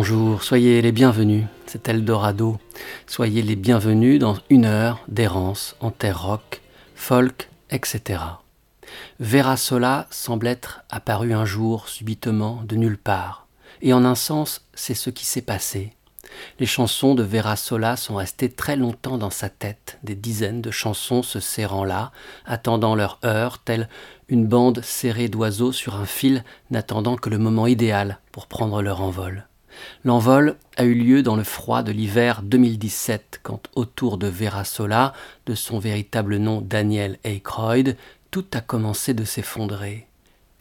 Bonjour, soyez les bienvenus, c'est Eldorado. Soyez les bienvenus dans une heure d'errance en terre rock, folk, etc. Vera Sola semble être apparu un jour subitement de nulle part, et en un sens c'est ce qui s'est passé. Les chansons de Vera Sola sont restées très longtemps dans sa tête, des dizaines de chansons se serrant là, attendant leur heure, telle une bande serrée d'oiseaux sur un fil, n'attendant que le moment idéal pour prendre leur envol. L'envol a eu lieu dans le froid de l'hiver 2017, quand autour de Vera Sola, de son véritable nom Daniel Aykroyd, tout a commencé de s'effondrer.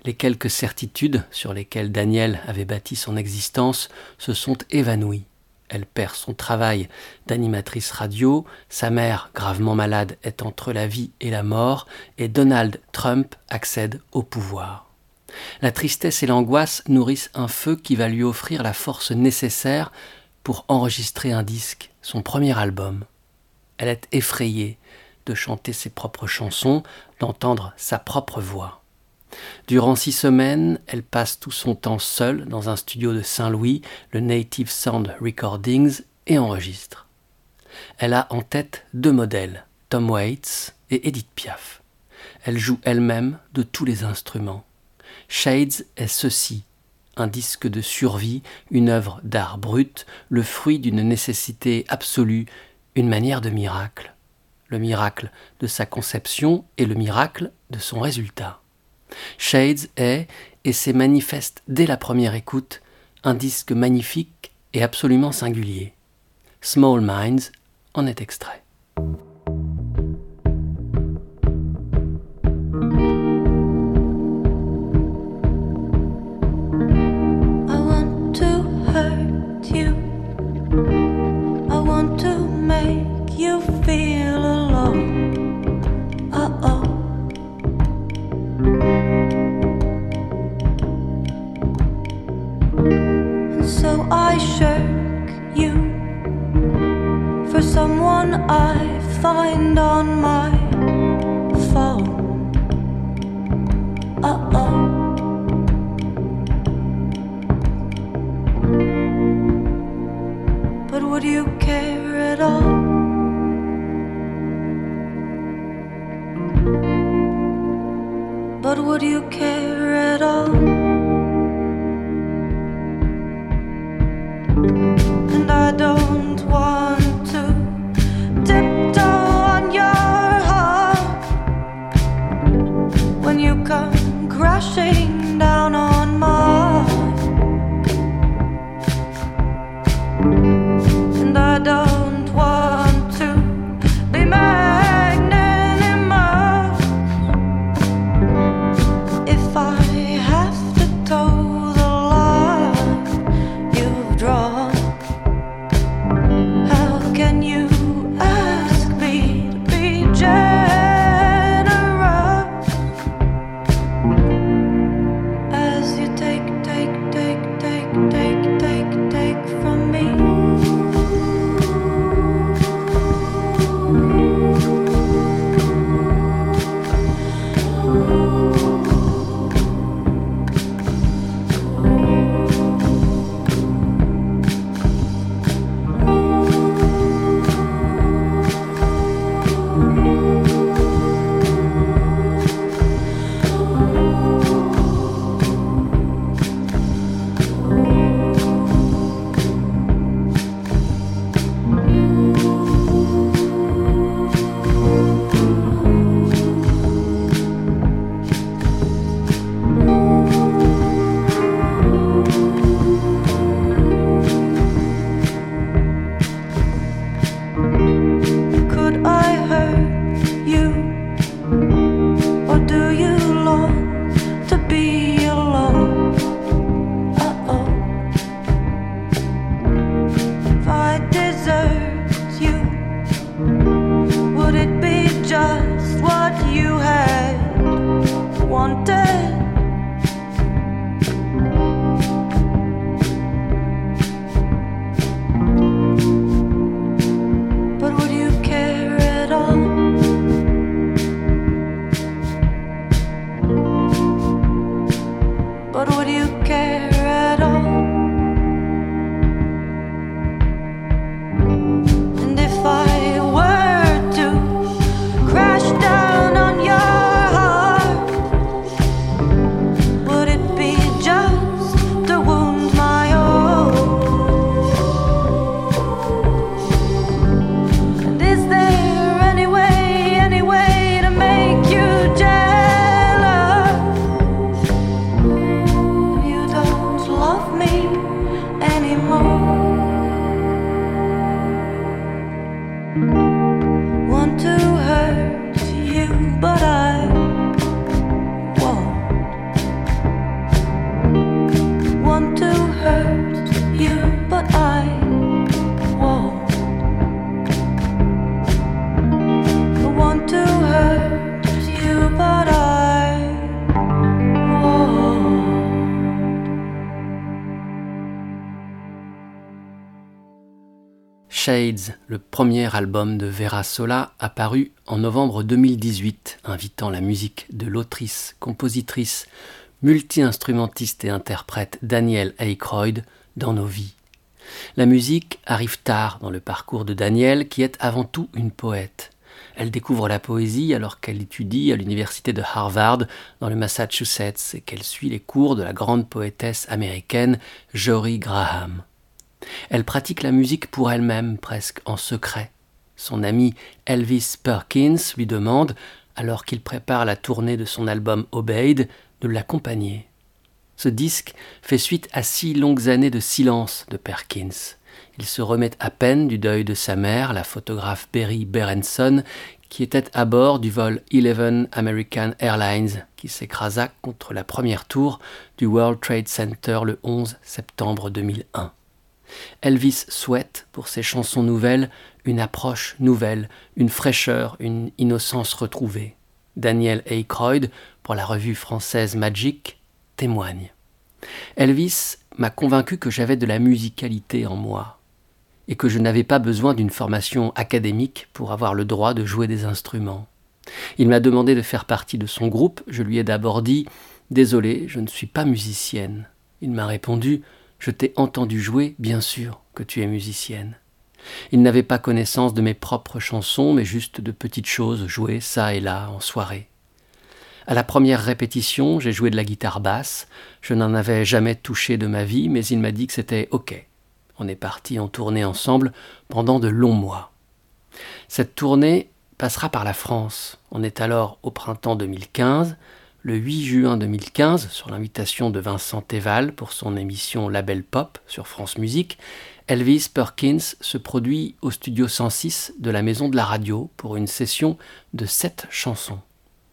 Les quelques certitudes sur lesquelles Daniel avait bâti son existence se sont évanouies. Elle perd son travail d'animatrice radio, sa mère, gravement malade, est entre la vie et la mort, et Donald Trump accède au pouvoir. La tristesse et l'angoisse nourrissent un feu qui va lui offrir la force nécessaire pour enregistrer un disque, son premier album. Elle est effrayée de chanter ses propres chansons, d'entendre sa propre voix. Durant six semaines, elle passe tout son temps seule dans un studio de Saint-Louis, le Native Sound Recordings, et enregistre. Elle a en tête deux modèles, Tom Waits et Edith Piaf. Elle joue elle-même de tous les instruments. Shades est ceci, un disque de survie, une œuvre d'art brut, le fruit d'une nécessité absolue, une manière de miracle. Le miracle de sa conception et le miracle de son résultat. Shades est, et c'est manifeste dès la première écoute, un disque magnifique et absolument singulier. Small Minds en est extrait. Le premier album de Vera Sola, apparu en novembre 2018, invitant la musique de l'autrice, compositrice, multi-instrumentiste et interprète Daniel Aykroyd dans nos vies. La musique arrive tard dans le parcours de Daniel, qui est avant tout une poète. Elle découvre la poésie alors qu'elle étudie à l'université de Harvard dans le Massachusetts et qu'elle suit les cours de la grande poétesse américaine Jory Graham. Elle pratique la musique pour elle-même, presque en secret. Son ami Elvis Perkins lui demande, alors qu'il prépare la tournée de son album Obeyed, de l'accompagner. Ce disque fait suite à six longues années de silence de Perkins. Il se remet à peine du deuil de sa mère, la photographe Berry Berenson, qui était à bord du vol 11 American Airlines, qui s'écrasa contre la première tour du World Trade Center le 11 septembre 2001. Elvis souhaite, pour ses chansons nouvelles, une approche nouvelle, une fraîcheur, une innocence retrouvée. Daniel Aykroyd, pour la revue française Magic, témoigne. Elvis m'a convaincu que j'avais de la musicalité en moi et que je n'avais pas besoin d'une formation académique pour avoir le droit de jouer des instruments. Il m'a demandé de faire partie de son groupe, je lui ai d'abord dit Désolé, je ne suis pas musicienne. Il m'a répondu Je t'ai entendu jouer, bien sûr que tu es musicienne. Il n'avait pas connaissance de mes propres chansons, mais juste de petites choses jouées ça et là en soirée. À la première répétition, j'ai joué de la guitare basse. Je n'en avais jamais touché de ma vie, mais il m'a dit que c'était OK. On est parti en tournée ensemble pendant de longs mois. Cette tournée passera par la France. On est alors au printemps 2015. Le 8 juin 2015, sur l'invitation de Vincent Teval pour son émission Label Pop sur France Musique, Elvis Perkins se produit au studio 106 de la Maison de la Radio pour une session de sept chansons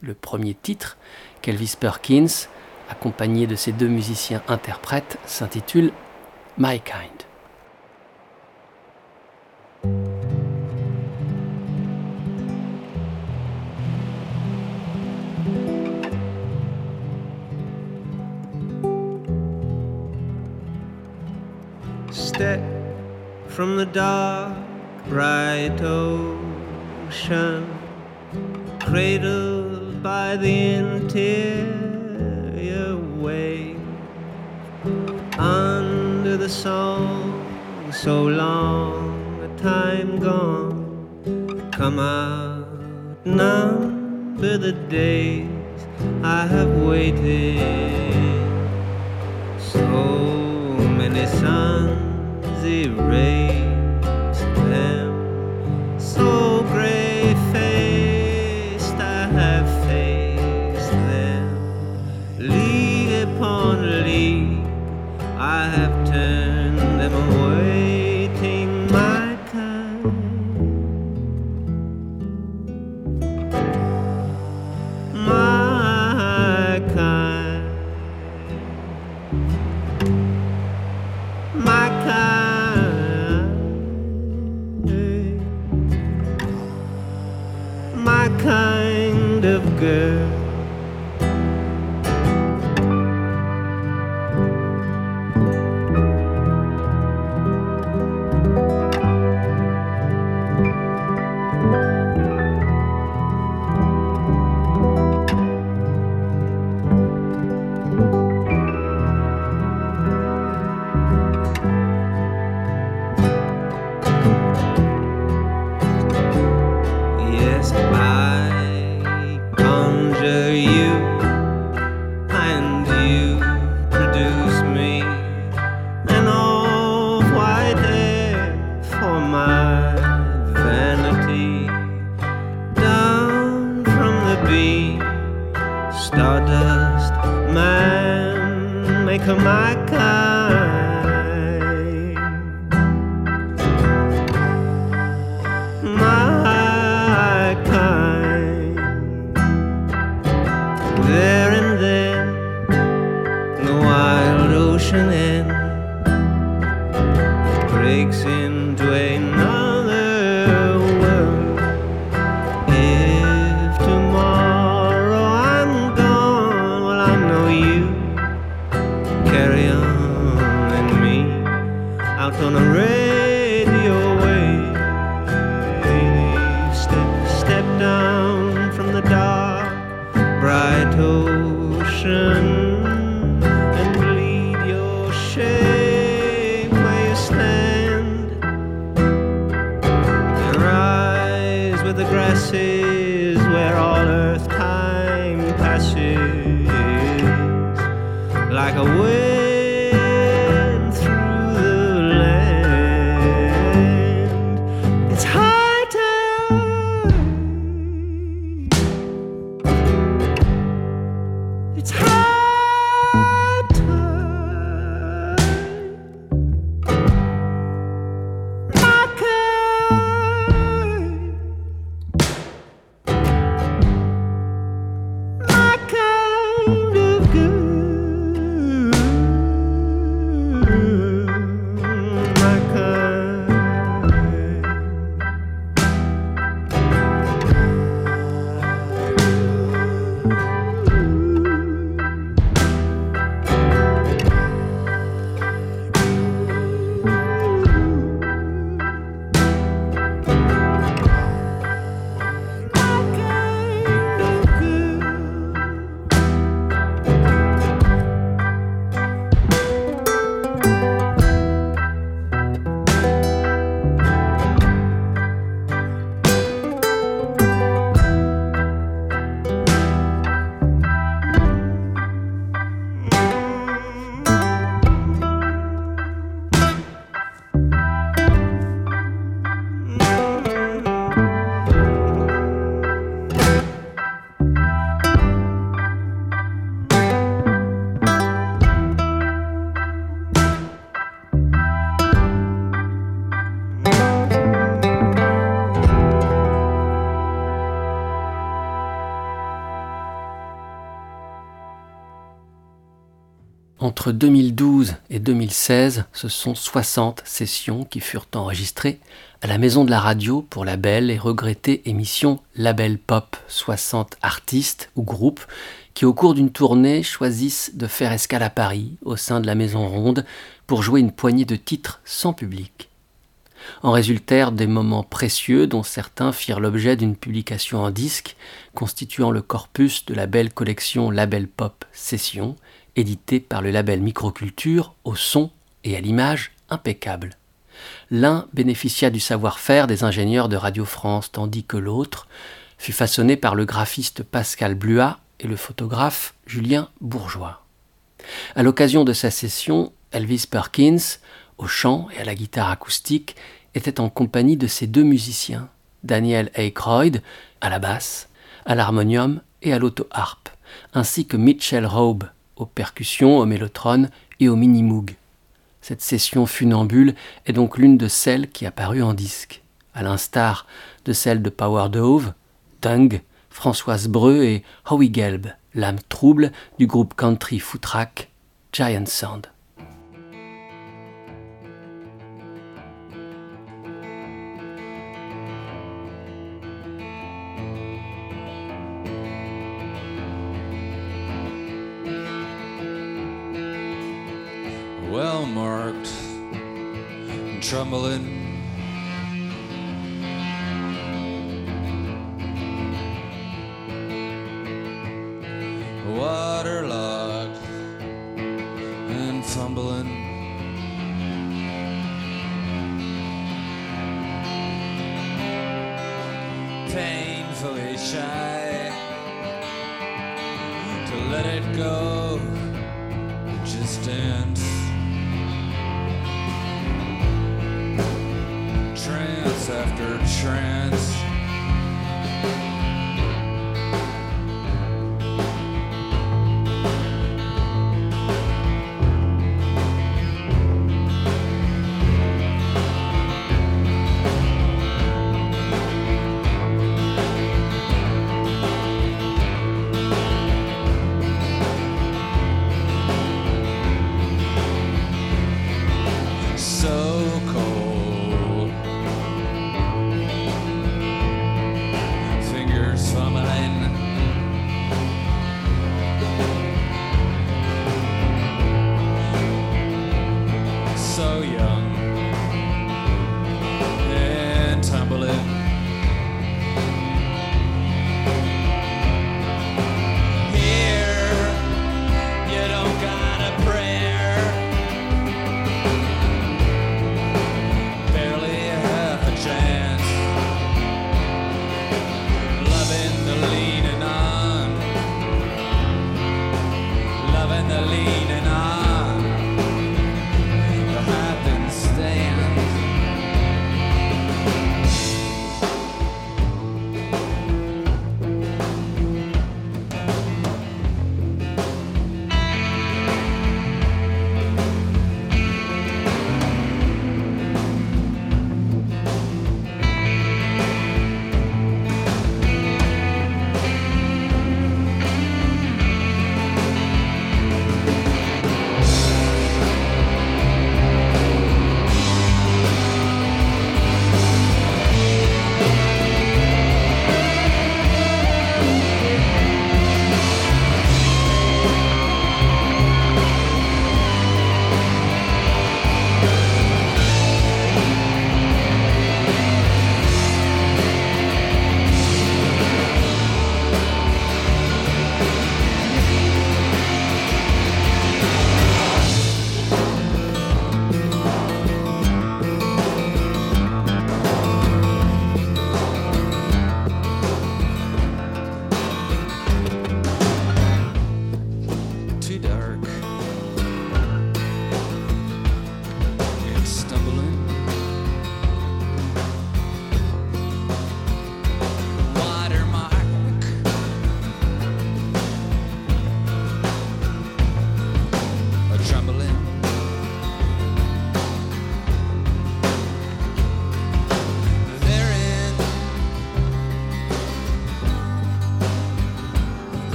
le premier titre, qu'Elvis Perkins, accompagné de ses deux musiciens interprètes, s'intitule My Kind. Step from the dark, bright ocean, cradled by the interior way under the song so long a time gone come out number the days I have waited so many suns erased them. So gray faced I have faced them. League upon league I have like a Entre 2012 et 2016, ce sont 60 sessions qui furent enregistrées à la Maison de la Radio pour la belle et regrettée émission Label Pop. 60 artistes ou groupes qui, au cours d'une tournée, choisissent de faire escale à Paris, au sein de la Maison Ronde, pour jouer une poignée de titres sans public. En résultèrent des moments précieux dont certains firent l'objet d'une publication en disque, constituant le corpus de la belle collection Label Pop Session, édité par le label Microculture au son et à l'image impeccable. L'un bénéficia du savoir-faire des ingénieurs de Radio France, tandis que l'autre fut façonné par le graphiste Pascal Bluat et le photographe Julien Bourgeois. À l'occasion de sa session, Elvis Perkins, au chant et à la guitare acoustique, était en compagnie de ses deux musiciens, Daniel Aykroyd à la basse, à l'harmonium et à l'auto-harpe, ainsi que Mitchell Raub aux percussions, au mélotron et au mini-moog. Cette session funambule est donc l'une de celles qui apparut en disque, à l'instar de celle de Power Dove, Tung, Françoise Breu et Howie Gelb, l'âme trouble du groupe country footrack Giant Sound. Marked and trembling. Waterlogged and fumbling. Painfully shy after trance.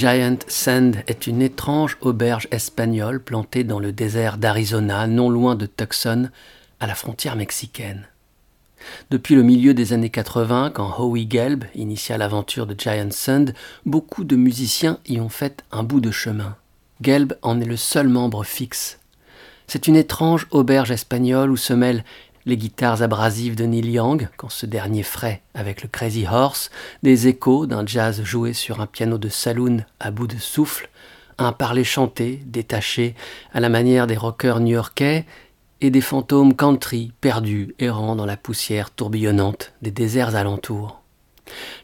Giant Sand est une étrange auberge espagnole plantée dans le désert d'Arizona, non loin de Tucson, à la frontière mexicaine. Depuis le milieu des années 80, quand Howie Gelb initia l'aventure de Giant Sand, beaucoup de musiciens y ont fait un bout de chemin. Gelb en est le seul membre fixe. C'est une étrange auberge espagnole où se mêlent les guitares abrasives de Neil Young, quand ce dernier frais avec le Crazy Horse, des échos d'un jazz joué sur un piano de saloon à bout de souffle, un parler chanté, détaché, à la manière des rockers new-yorkais, et des fantômes country perdus, errant dans la poussière tourbillonnante des déserts alentours.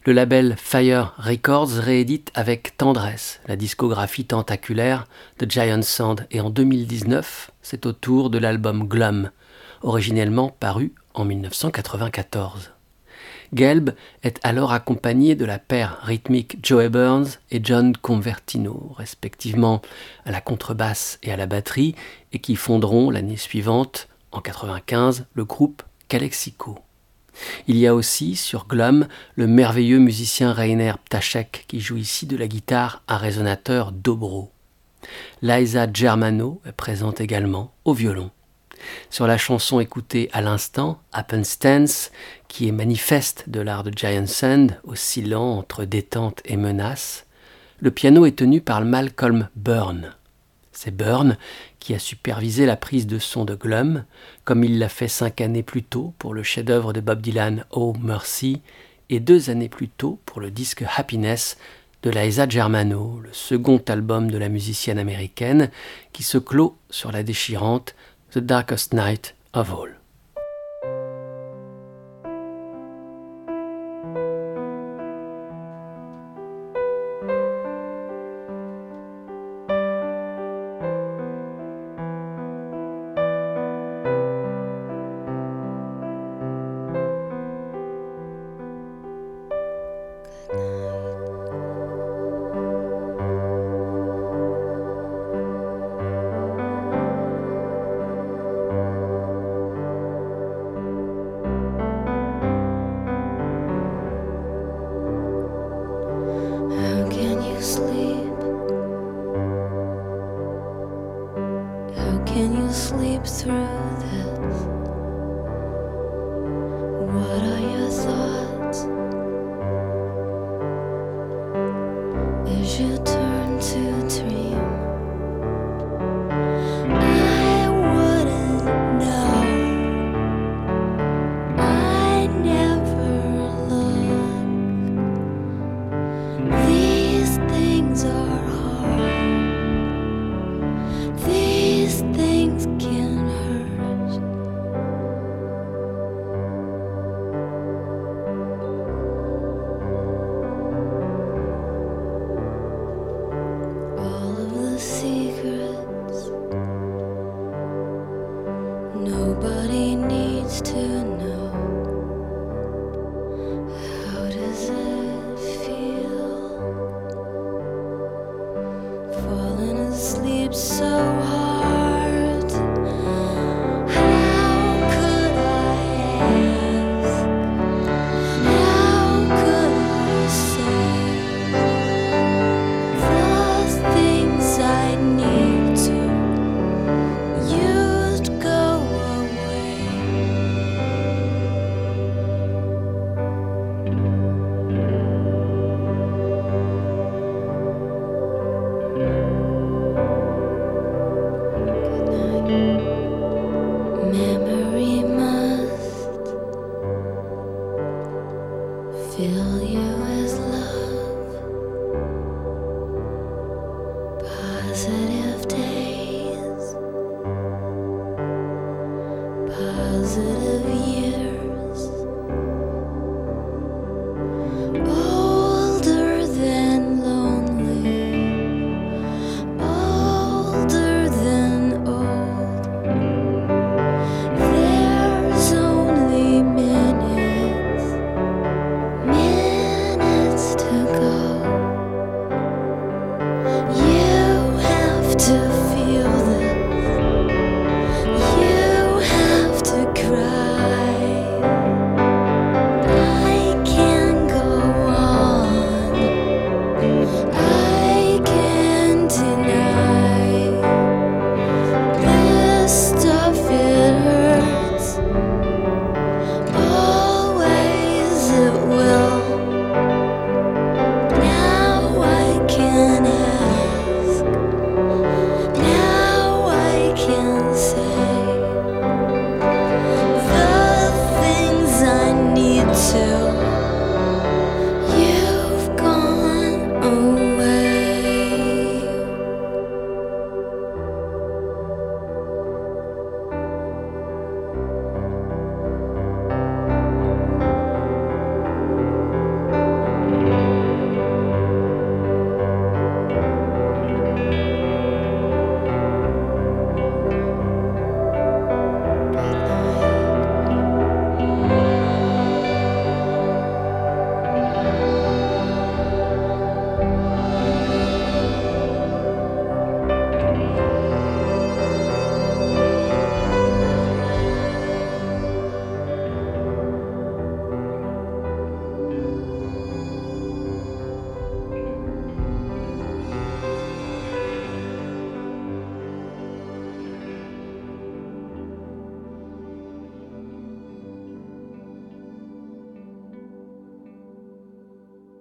Le label Fire Records réédite avec tendresse la discographie tentaculaire de Giant Sand et en 2019, c'est au tour de l'album Glum, originellement paru en 1994. Gelb est alors accompagné de la paire rythmique Joey Burns et John Convertino, respectivement à la contrebasse et à la batterie, et qui fonderont l'année suivante, en 95, le groupe Calexico. Il y a aussi sur Glum le merveilleux musicien Rainer Ptachek qui joue ici de la guitare à résonateur dobro. Liza Germano est présente également au violon. Sur la chanson écoutée à l'instant, Happenstance, qui est manifeste de l'art de Giant Sand, oscillant entre détente et menace, le piano est tenu par Malcolm Byrne. C'est Byrne qui a supervisé la prise de son de Glum, comme il l'a fait cinq années plus tôt pour le chef-d'œuvre de Bob Dylan Oh Mercy, et deux années plus tôt pour le disque Happiness de Liza Germano, le second album de la musicienne américaine, qui se clôt sur la déchirante The Darkest Night of All.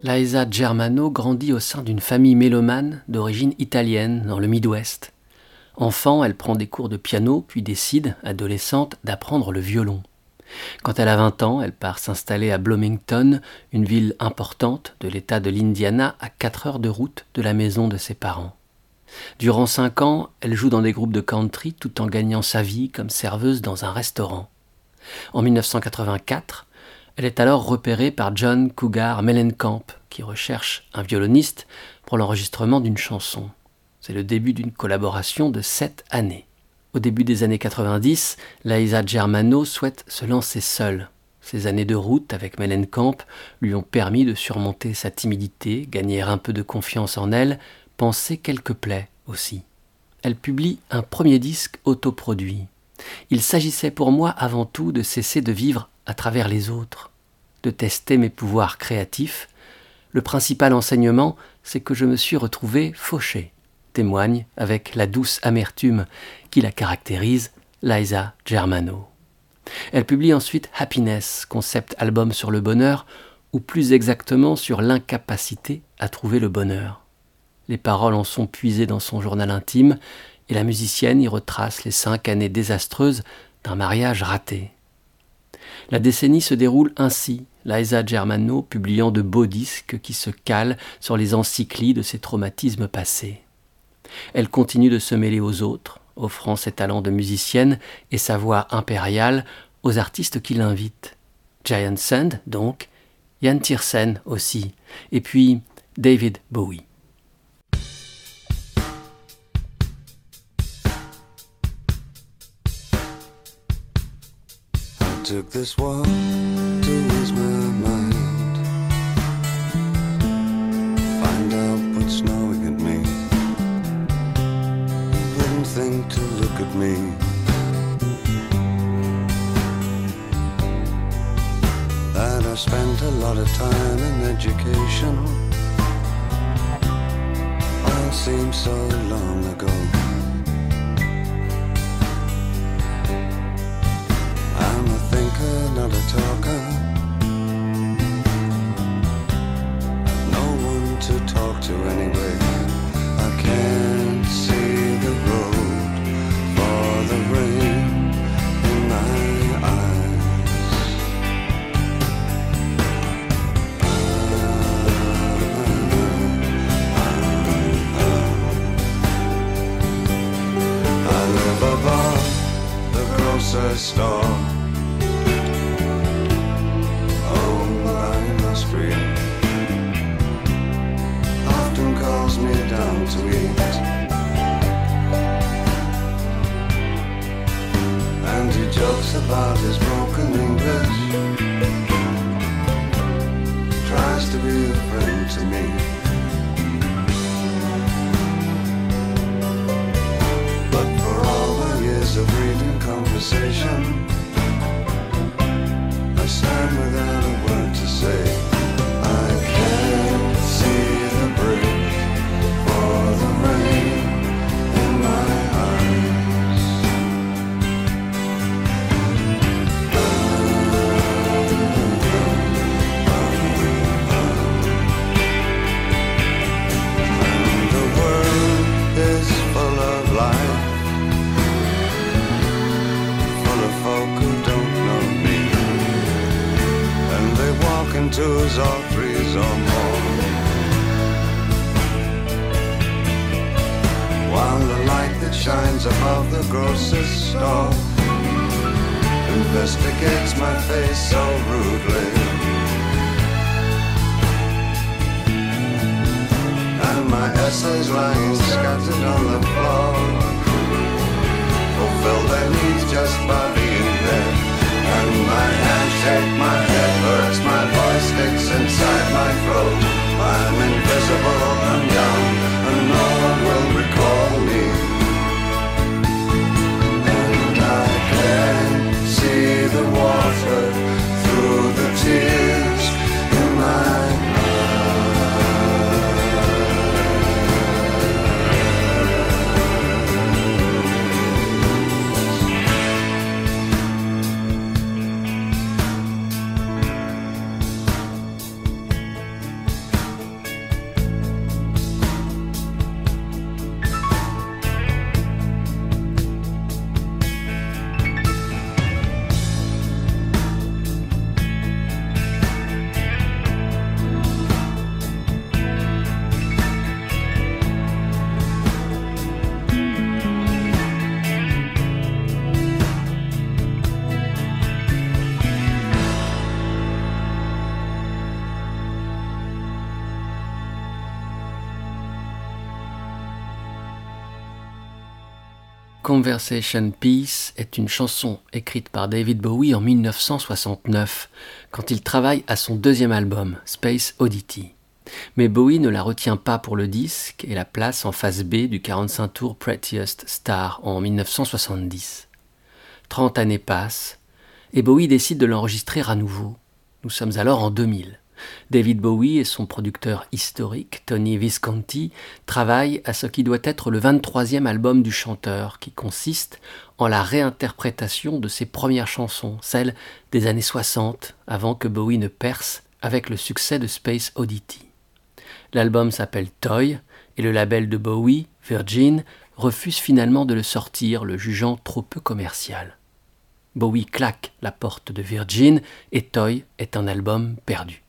Liza Germano grandit au sein d'une famille mélomane d'origine italienne dans le Midwest. Enfant, elle prend des cours de piano puis décide, adolescente, d'apprendre le violon. Quand elle a 20 ans, elle part s'installer à Bloomington, une ville importante de l'État de l'Indiana à 4 heures de route de la maison de ses parents. Durant 5 ans, elle joue dans des groupes de country tout en gagnant sa vie comme serveuse dans un restaurant. En 1984, elle est alors repérée par John Cougar Mellencamp, qui recherche un violoniste pour l'enregistrement d'une chanson. C'est le début d'une collaboration de sept années. Au début des années 90, Liza Germano souhaite se lancer seule. Ses années de route avec Mellencamp lui ont permis de surmonter sa timidité, gagner un peu de confiance en elle, penser quelques plaies aussi. Elle publie un premier disque autoproduit. Il s'agissait pour moi avant tout de cesser de vivre à travers les autres, de tester mes pouvoirs créatifs. Le principal enseignement, c'est que je me suis retrouvé fauché, témoigne avec la douce amertume qui la caractérise Liza Germano. Elle publie ensuite Happiness, concept album sur le bonheur, ou plus exactement sur l'incapacité à trouver le bonheur. Les paroles en sont puisées dans son journal intime, et la musicienne y retrace les cinq années désastreuses d'un mariage raté. La décennie se déroule ainsi, Liza Germano publiant de beaux disques qui se calent sur les encyclies de ses traumatismes passés. Elle continue de se mêler aux autres, offrant ses talents de musicienne et sa voix impériale aux artistes qui l'invitent. Giant Sand, donc, Jan Tiersen aussi, et puis David Bowie. Took this walk to ease my mind. Find out what's snowing at me. Wouldn't think to look at me. That I spent a lot of time in education. All seems so long ago. Not a talker. No one to talk to anyway. I can't see the road for the rain in my eyes. I live above the grocery store. To eat. And he jokes about his broken English. Tries to be a friend to me. But for all the years of reading conversation, I stand without twos or threes or more. While the light that shines above the grocer's store investigates my face so rudely. and my essays lying scattered on the floor fulfill their needs just by being there. And my hands shake, my head hurts, my voice sticks inside my throat. I'm invisible and young, and no one will recall me. And I can see the water through the tears in my Conversation Peace est une chanson écrite par David Bowie en 1969, quand il travaille à son deuxième album, Space Oddity. Mais Bowie ne la retient pas pour le disque et la place en face B du 45 tours Prettiest Star en 1970. Trente années passent et Bowie décide de l'enregistrer à nouveau. Nous sommes alors en 2000. David Bowie et son producteur historique, Tony Visconti, travaillent à ce qui doit être le 23e album du chanteur, qui consiste en la réinterprétation de ses premières chansons, celles des années 60, avant que Bowie ne perce avec le succès de Space Oddity. L'album s'appelle Toy, et le label de Bowie, Virgin, refuse finalement de le sortir, le jugeant trop peu commercial. Bowie claque la porte de Virgin, et Toy est un album perdu.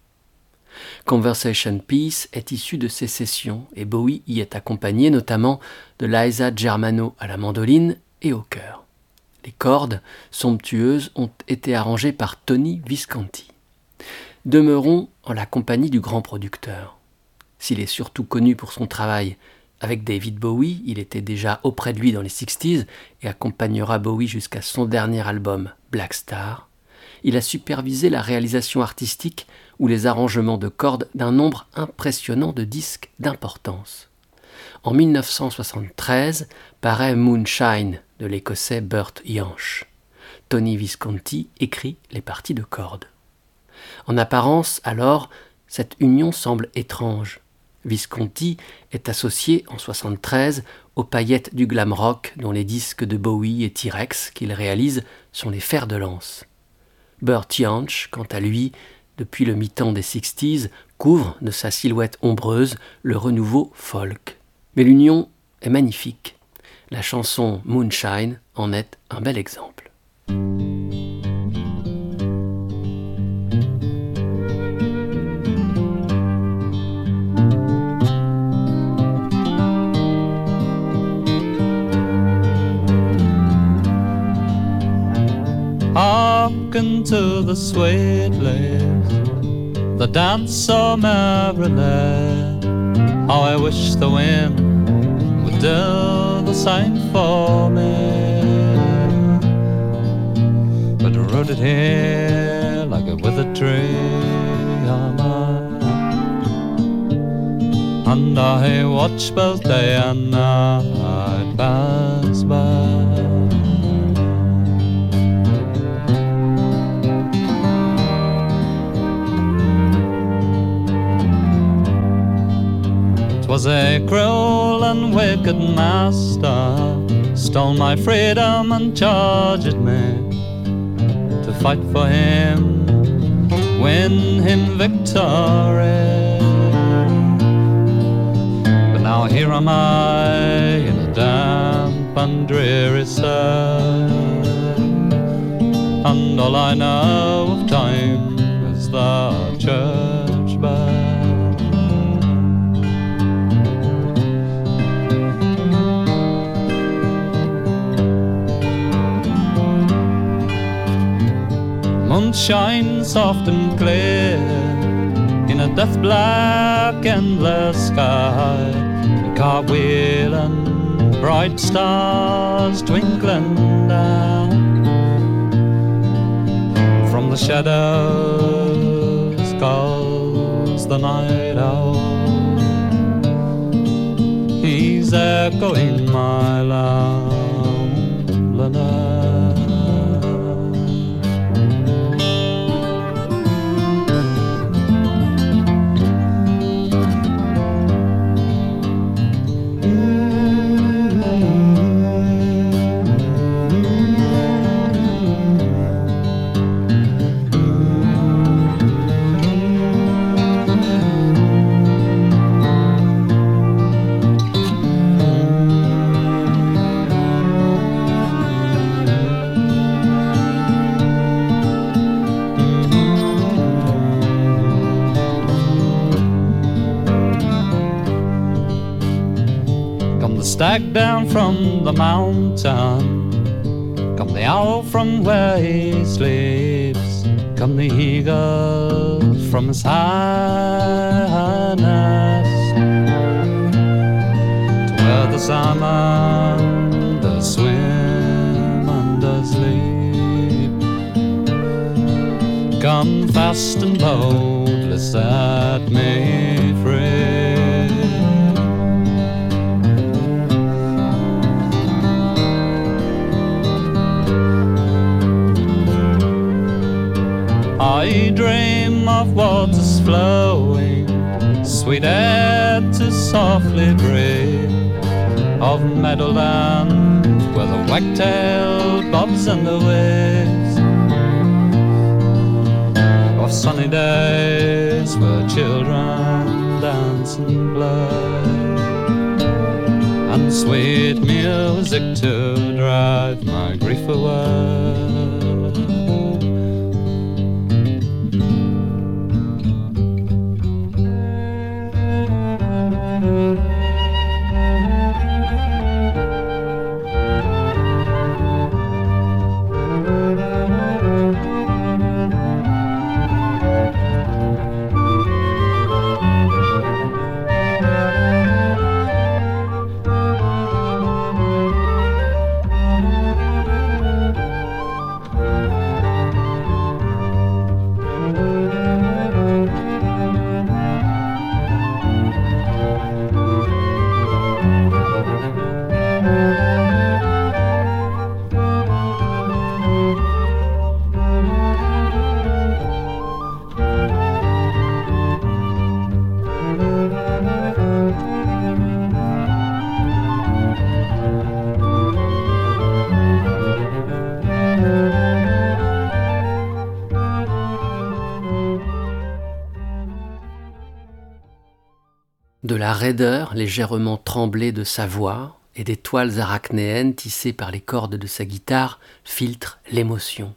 Conversation Peace est issu de ces sessions et Bowie y est accompagné notamment de Liza Germano à la mandoline et au chœur. Les cordes, somptueuses, ont été arrangées par Tony Visconti. Demeurons en la compagnie du grand producteur. S'il est surtout connu pour son travail avec David Bowie, il était déjà auprès de lui dans les 60s et accompagnera Bowie jusqu'à son dernier album, Black Star. Il a supervisé la réalisation artistique ou les arrangements de cordes d'un nombre impressionnant de disques d'importance. En 1973 paraît Moonshine de l'écossais Burt Jansch. Tony Visconti écrit les parties de cordes. En apparence, alors, cette union semble étrange. Visconti est associé en 73 aux paillettes du glam rock dont les disques de Bowie et T-Rex qu'il réalise sont les fers de lance. Burt Jansch, quant à lui, depuis le mi-temps des 60s, couvre de sa silhouette ombreuse le renouveau folk. Mais l'union est magnifique. La chanson Moonshine en est un bel exemple. Hearken to the sweet lips the dance so merrily. How I wish the wind would do the same for me. But rooted here like a withered tree. And I watch both day and night pass by. Was a cruel and wicked master stole my freedom and charged me to fight for him win him victory. But now here am i in a damp and dreary cell and all i know of time is the church moon shines soft and clear in a death black endless sky. A cartwheel and bright stars twinkling down from the shadows calls the night owl. He's echoing my loneliness. Stag down from the mountain. Come the owl from where he sleeps. Come the eagle from his high nest. To where the salmon does swim and does sleep. Come fast and boldly set me of waters flowing, sweet air to softly breathe, of meadowland where the wagtail bobs in the waves, of sunny days where children dance and play, and sweet music to drive my grief away. La raideur légèrement tremblée de sa voix et des toiles arachnéennes tissées par les cordes de sa guitare filtrent l'émotion.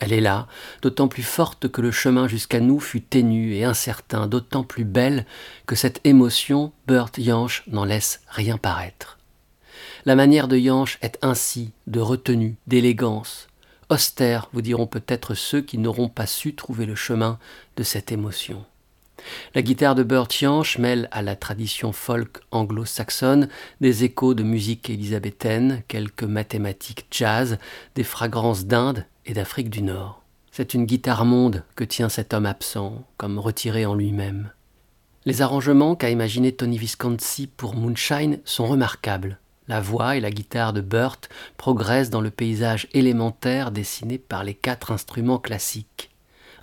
Elle est là, d'autant plus forte que le chemin jusqu'à nous fut ténu et incertain, d'autant plus belle que cette émotion, Burt Jansch n'en laisse rien paraître. La manière de Jansch est ainsi de retenue, d'élégance, austère, vous diront peut-être ceux qui n'auront pas su trouver le chemin de cette émotion. La guitare de Burt Jansch mêle à la tradition folk anglo-saxonne des échos de musique élisabéthaine, quelques mathématiques jazz, des fragrances d'Inde et d'Afrique du Nord. C'est une guitare monde que tient cet homme absent, comme retiré en lui-même. Les arrangements qu'a imaginé Tony Visconti pour Moonshine sont remarquables. La voix et la guitare de Burt progressent dans le paysage élémentaire dessiné par les quatre instruments classiques.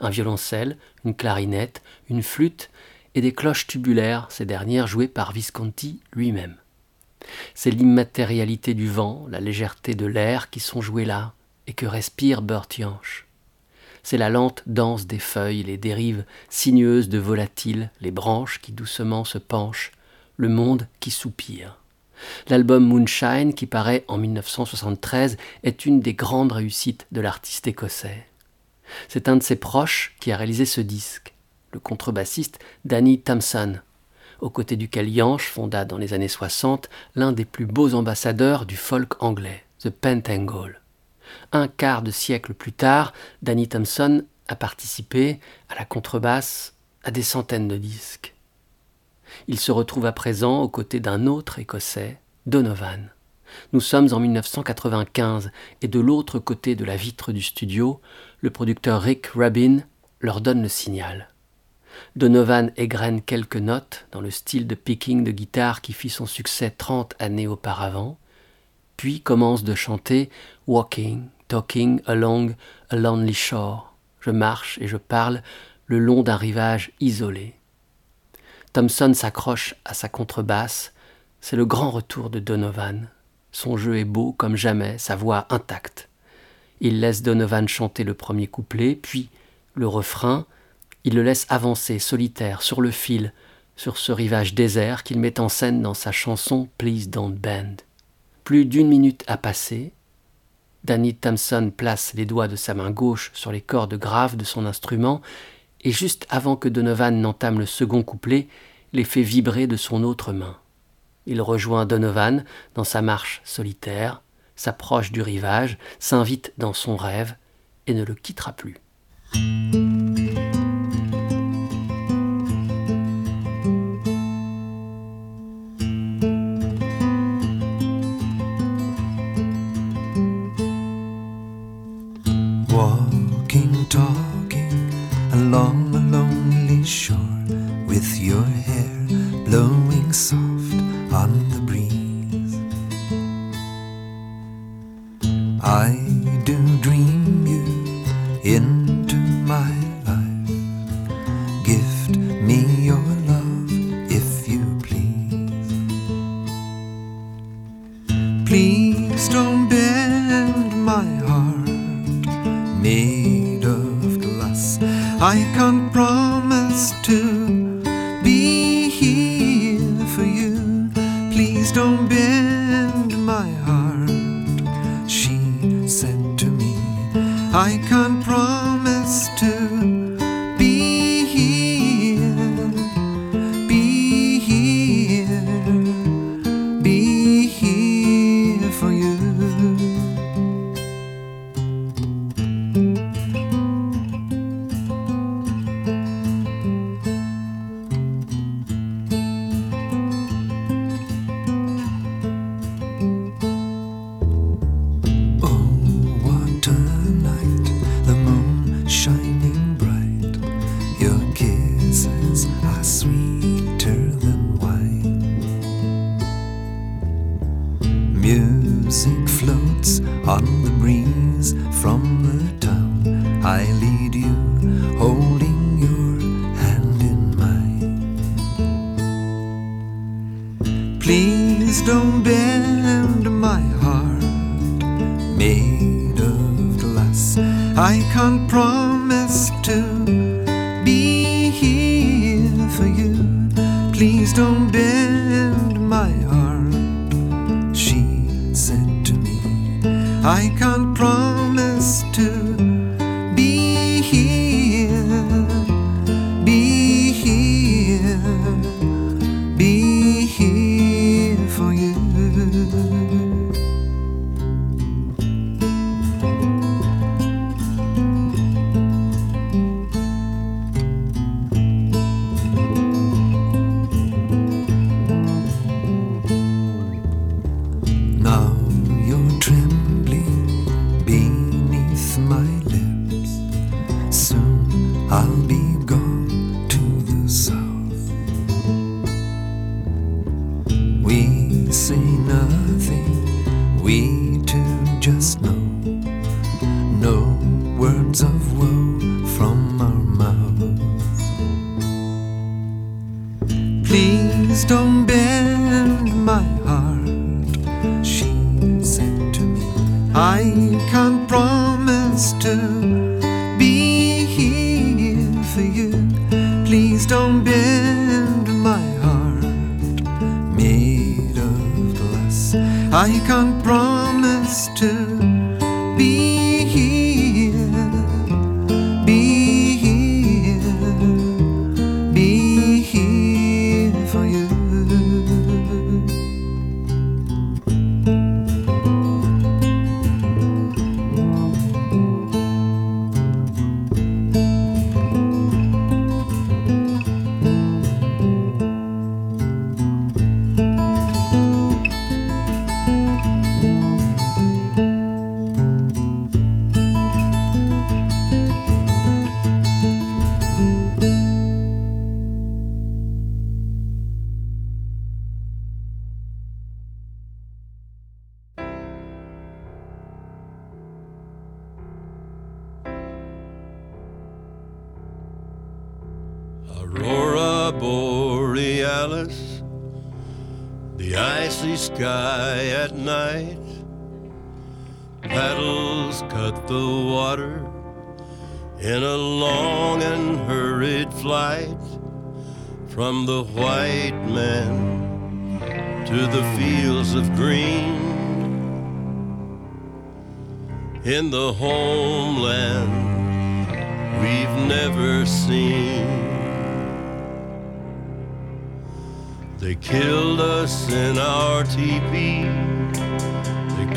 Un violoncelle, une clarinette, une flûte et des cloches tubulaires, ces dernières jouées par Visconti lui-même. C'est l'immatérialité du vent, la légèreté de l'air qui sont joués là et que respire Burt. C'est la lente danse des feuilles, les dérives sinueuses de volatiles, les branches qui doucement se penchent, le monde qui soupire. L'album Moonshine, qui paraît en 1973, est une des grandes réussites de l'artiste écossais. C'est un de ses proches qui a réalisé ce disque, le contrebassiste Danny Thompson, aux côtés duquel Jansch fonda dans les années 60 l'un des plus beaux ambassadeurs du folk anglais, The Pentangle. Un quart de siècle plus tard, Danny Thompson a participé à la contrebasse à des centaines de disques. Il se retrouve à présent aux côtés d'un autre Écossais, Donovan. Nous sommes en 1995 et de l'autre côté de la vitre du studio, le producteur Rick Rubin leur donne le signal. Donovan égrène quelques notes dans le style de picking de guitare qui fit son succès trente années auparavant, puis commence de chanter Walking, Talking Along a Lonely Shore. Je marche et je parle le long d'un rivage isolé. Thompson s'accroche à sa contrebasse. C'est le grand retour de Donovan. Son jeu est beau comme jamais, sa voix intacte. Il laisse Donovan chanter le premier couplet, puis le refrain. Il le laisse avancer solitaire sur le fil, sur ce rivage désert qu'il met en scène dans sa chanson Please Don't Bend. Plus d'une minute a passé. Danny Thompson place les doigts de sa main gauche sur les cordes graves de son instrument, et juste avant que Donovan n'entame le second couplet, les fait vibrer de son autre main. Il rejoint Donovan dans sa marche solitaire, s'approche du rivage, s'invite dans son rêve et ne le quittera plus. Talking along a lonely shore with your hair blowing soft on the breeze. I I can't promise words of woe from our mouths. Please don't bend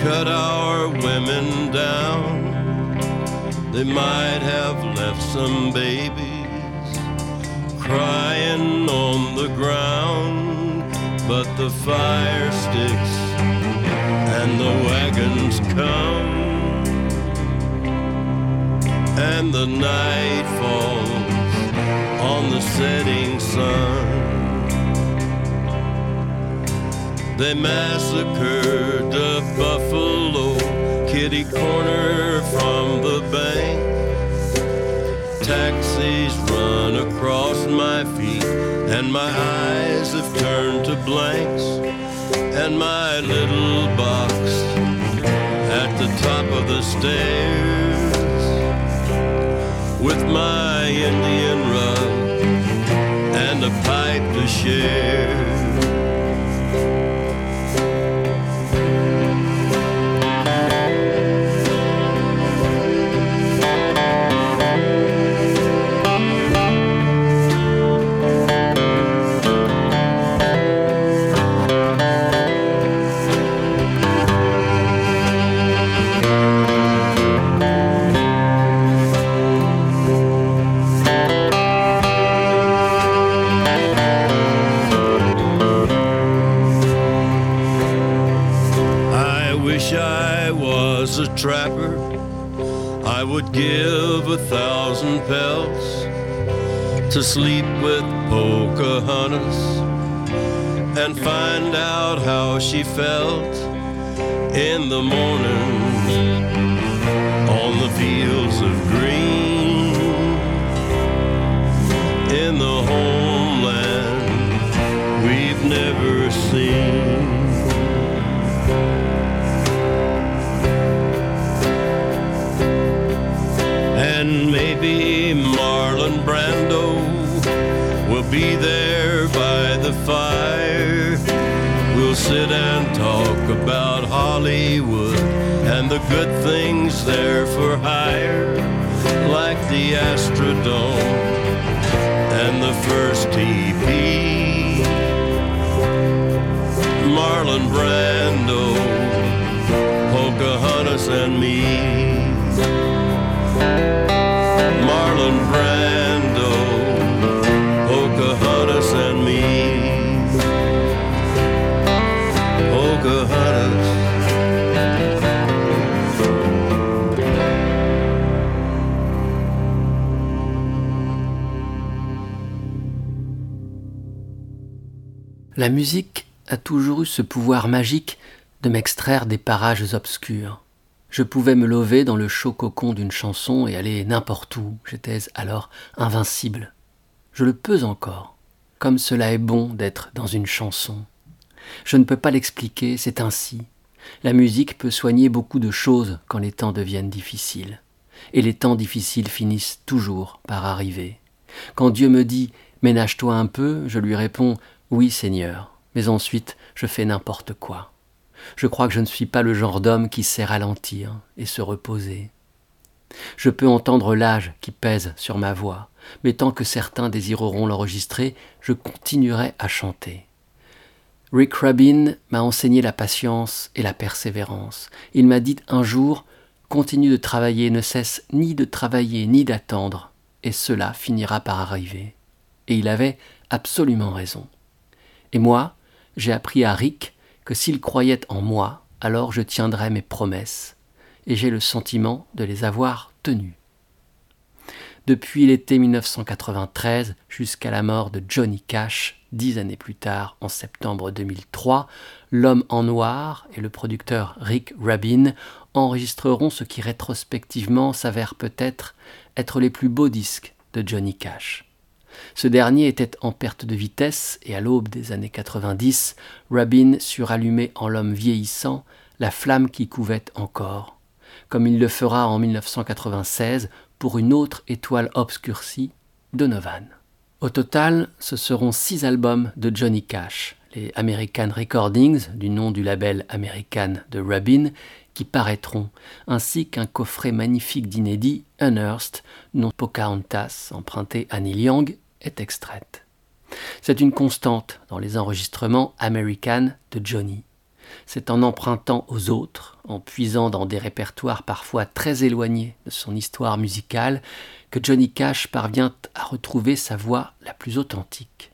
cut our women down. They might have left some babies crying on the ground. But the fire sticks and the wagons come. And the night falls on the setting sun. They massacred the buffalo kitty corner from the bank. Taxis run across my feet, and my eyes have turned to blanks. And my little box at the top of the stairs with my Indian rug and a pipe to share. Would give a thousand pelts to sleep with Pocahontas and find out how she felt in the morning on the fields of green in the homeland we've never La musique a toujours eu ce pouvoir magique de m'extraire des parages obscurs. Je pouvais me lever dans le chaud cocon d'une chanson et aller n'importe où, j'étais alors invincible. Je le peux encore, comme cela est bon d'être dans une chanson. Je ne peux pas l'expliquer, c'est ainsi. La musique peut soigner beaucoup de choses quand les temps deviennent difficiles. Et les temps difficiles finissent toujours par arriver. Quand Dieu me dit Ménage-toi un peu, je lui réponds Oui, Seigneur, mais ensuite je fais n'importe quoi. Je crois que je ne suis pas le genre d'homme qui sait ralentir et se reposer. Je peux entendre l'âge qui pèse sur ma voix, mais tant que certains désireront l'enregistrer, je continuerai à chanter. Rick Rubin m'a enseigné la patience et la persévérance. Il m'a dit un jour Continue de travailler, ne cesse ni de travailler ni d'attendre, et cela finira par arriver. Et il avait absolument raison. Et moi, j'ai appris à Rick que s'il croyait en moi, alors je tiendrais mes promesses, et j'ai le sentiment de les avoir tenues. Depuis l'été 1993 jusqu'à la mort de Johnny Cash, dix années plus tard, en septembre 2003, l'homme en noir et le producteur Rick Rubin enregistreront ce qui rétrospectivement s'avère peut-être être les plus beaux disques de Johnny Cash. Ce dernier était en perte de vitesse et à l'aube des années 90, Rabin surallumait en l'homme vieillissant la flamme qui couvait encore, comme il le fera en 1996 pour une autre étoile obscurcie, Donovan. Au total, ce seront six albums de Johnny Cash, les American Recordings, du nom du label American de Rabin, qui paraîtront, ainsi qu'un coffret magnifique d'inédits, Unearthed, dont Pocahontas, emprunté à Neil Young, est extraite. C'est une constante dans les enregistrements American de Johnny. C'est en empruntant aux autres, en puisant dans des répertoires parfois très éloignés de son histoire musicale, que Johnny Cash parvient à retrouver sa voix la plus authentique.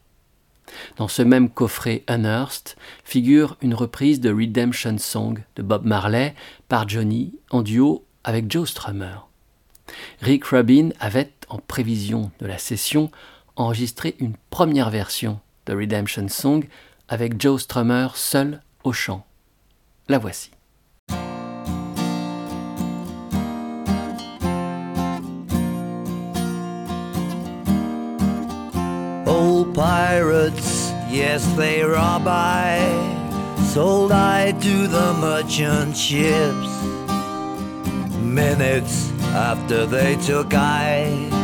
Dans ce même coffret Unearthed figure une reprise de Redemption Song de Bob Marley par Johnny en duo avec Joe Strummer. Rick Rubin avait, en prévision de la session, enregistré une première version de Redemption Song avec Joe Strummer seul au chant. La voici. Old pirates, yes, they rob I, sold I to the merchant ships. Minutes after they took I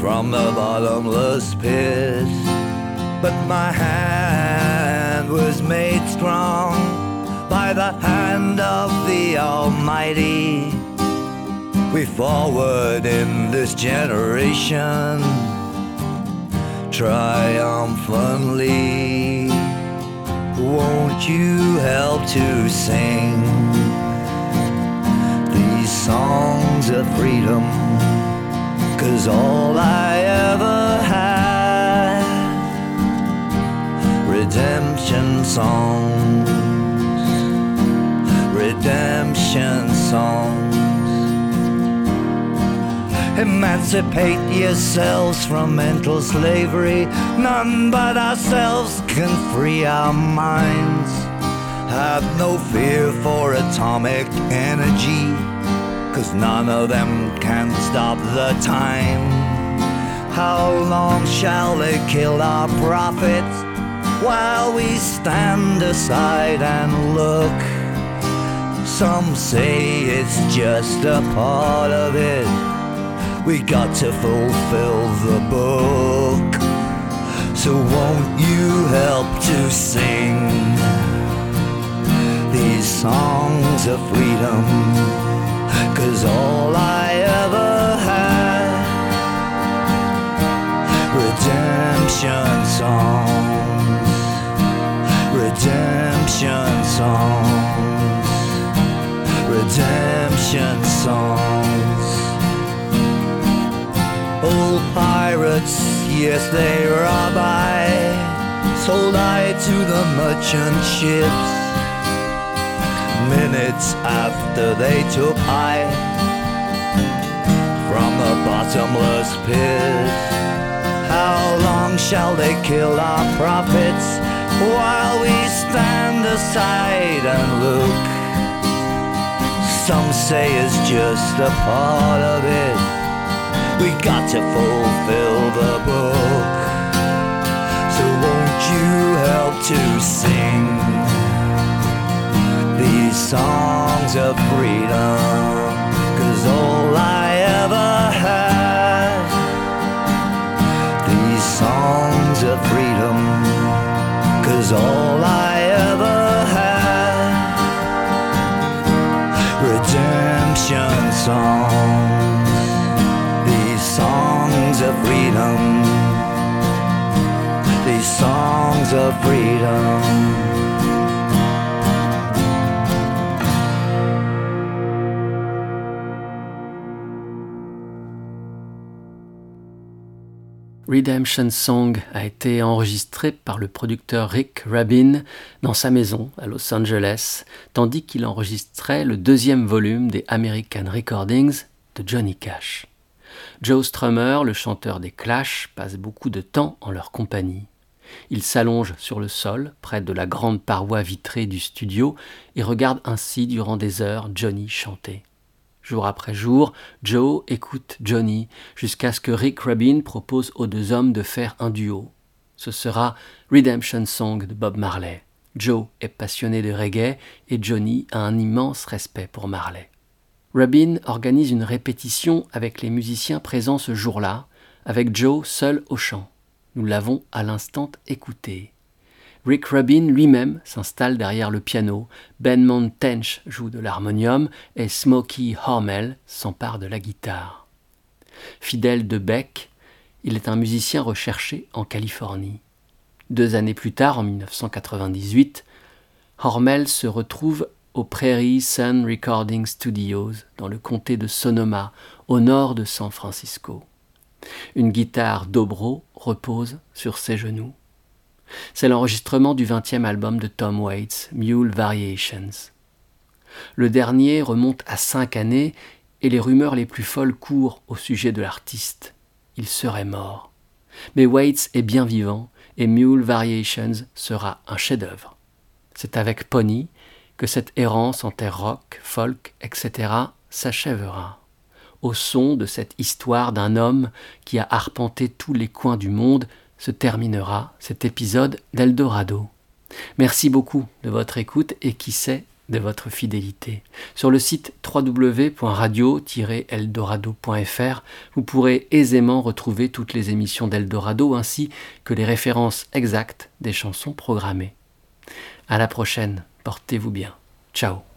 from the bottomless pit. But my hand was made strong by the hand of the Almighty. We forward in this generation triumphantly. Won't you help to sing these songs of freedom? Cause all I ever had. Redemption songs. Redemption songs. Emancipate yourselves from mental slavery. None but ourselves can free our minds. Have no fear for atomic energy Cause none of them can stop the time. How long shall they kill our prophets while we stand aside and look? Some say it's just a part of it. We got to fulfill the book. So won't you help to sing these songs of freedom? Cause all I ever had. Redemption songs. Redemption songs. Redemption songs. Old pirates, yes they rob I. Sold I to the merchant ships minutes after they took I from the bottomless pit. How long shall they kill our prophets while we stand aside and look? Some say it's just a part of it. We got to fulfill the book. So won't you help to sing songs of freedom? Cause all I ever had, these songs of freedom. Cause all I ever had, redemption songs, these songs of freedom, these songs of freedom. Redemption Song a été enregistré par le producteur Rick Rubin dans sa maison à Los Angeles, tandis qu'il enregistrait le deuxième volume des American Recordings de Johnny Cash. Joe Strummer, le chanteur des Clash, passe beaucoup de temps en leur compagnie. Il s'allonge sur le sol, près de la grande paroi vitrée du studio, et regarde ainsi durant des heures Johnny chanter. Jour après jour, Joe écoute Johnny jusqu'à ce que Rick Rubin propose aux deux hommes de faire un duo. Ce sera Redemption Song de Bob Marley. Joe est passionné de reggae et Johnny a un immense respect pour Marley. Rubin organise une répétition avec les musiciens présents ce jour-là, avec Joe seul au chant. Nous l'avons à l'instant écouté. Rick Rubin lui-même s'installe derrière le piano, Ben Tench joue de l'harmonium et Smokey Hormel s'empare de la guitare. Fidèle de Beck, il est un musicien recherché en Californie. Deux années plus tard, en 1998, Hormel se retrouve au Prairie Sun Recording Studios dans le comté de Sonoma, au nord de San Francisco. Une guitare dobro repose sur ses genoux. C'est l'enregistrement du vingtième album de Tom Waits, Mule Variations. Le dernier remonte à cinq années et les rumeurs les plus folles courent au sujet de l'artiste. Il serait mort. Mais Waits est bien vivant et Mule Variations sera un chef-d'œuvre. C'est avec Pony que cette errance en terre rock, folk, etc. s'achèvera. Au son de cette histoire d'un homme qui a arpenté tous les coins du monde se terminera cet épisode d'Eldorado. Merci beaucoup de votre écoute et qui sait de votre fidélité. Sur le site www.radio-eldorado.fr, vous pourrez aisément retrouver toutes les émissions d'Eldorado ainsi que les références exactes des chansons programmées. À la prochaine, portez-vous bien. Ciao.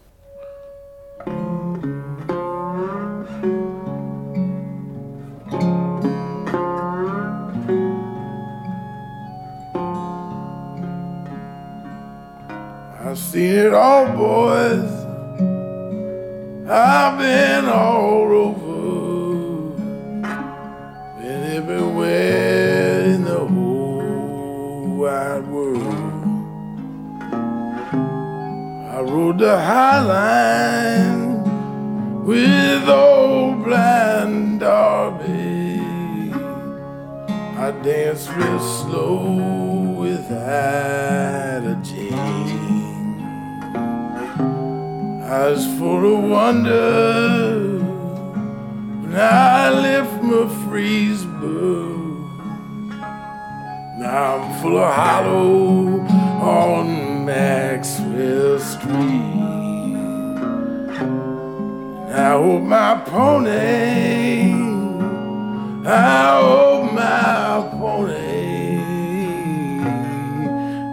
I've seen it all, boys. I've been all over, been everywhere in the whole wide world. I rode the high line with old blind Darby. I danced real slow with Ida Was full of wonder when I left Murfreesboro. Now I'm full of hollow on Maxwell Street. I hope my pony, I hope my pony,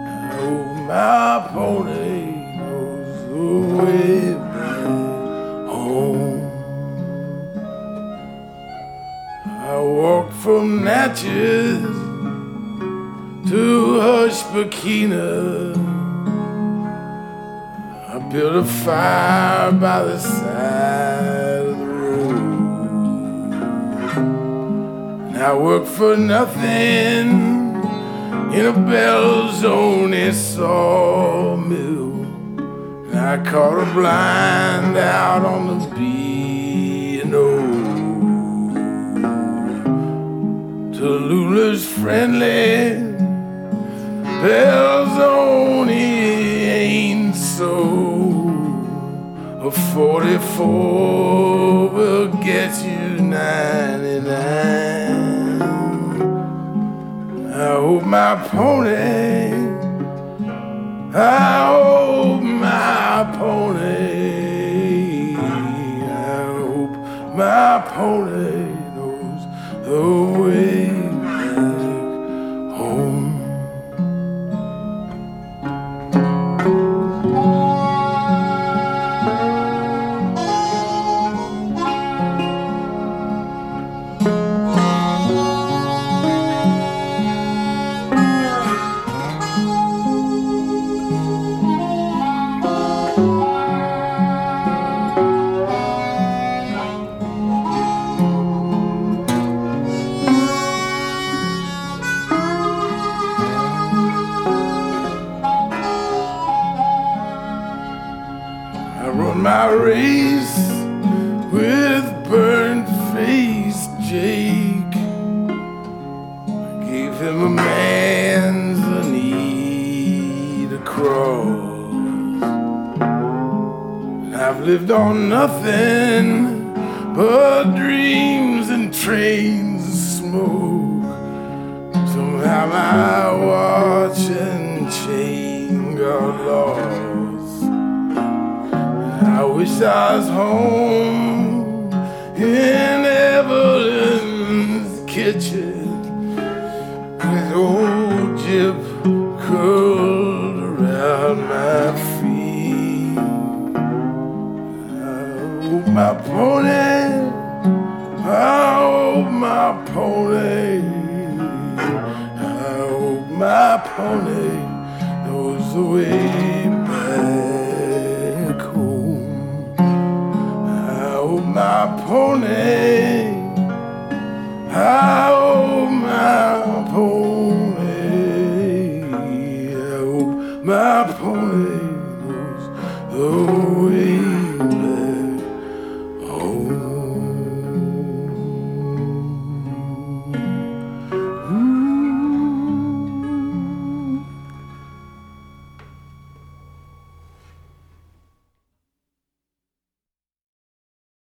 I my pony knows the from Natchez to Hush Burkina. I built a fire by the side of the road. And I work for nothing in a Belzoni sawmill. And I caught a blind out on the Tallulah's friendly. Bells only ain't so. A 44 will get you 99. I hope my pony. I hope my pony. I hope my pony knows the way.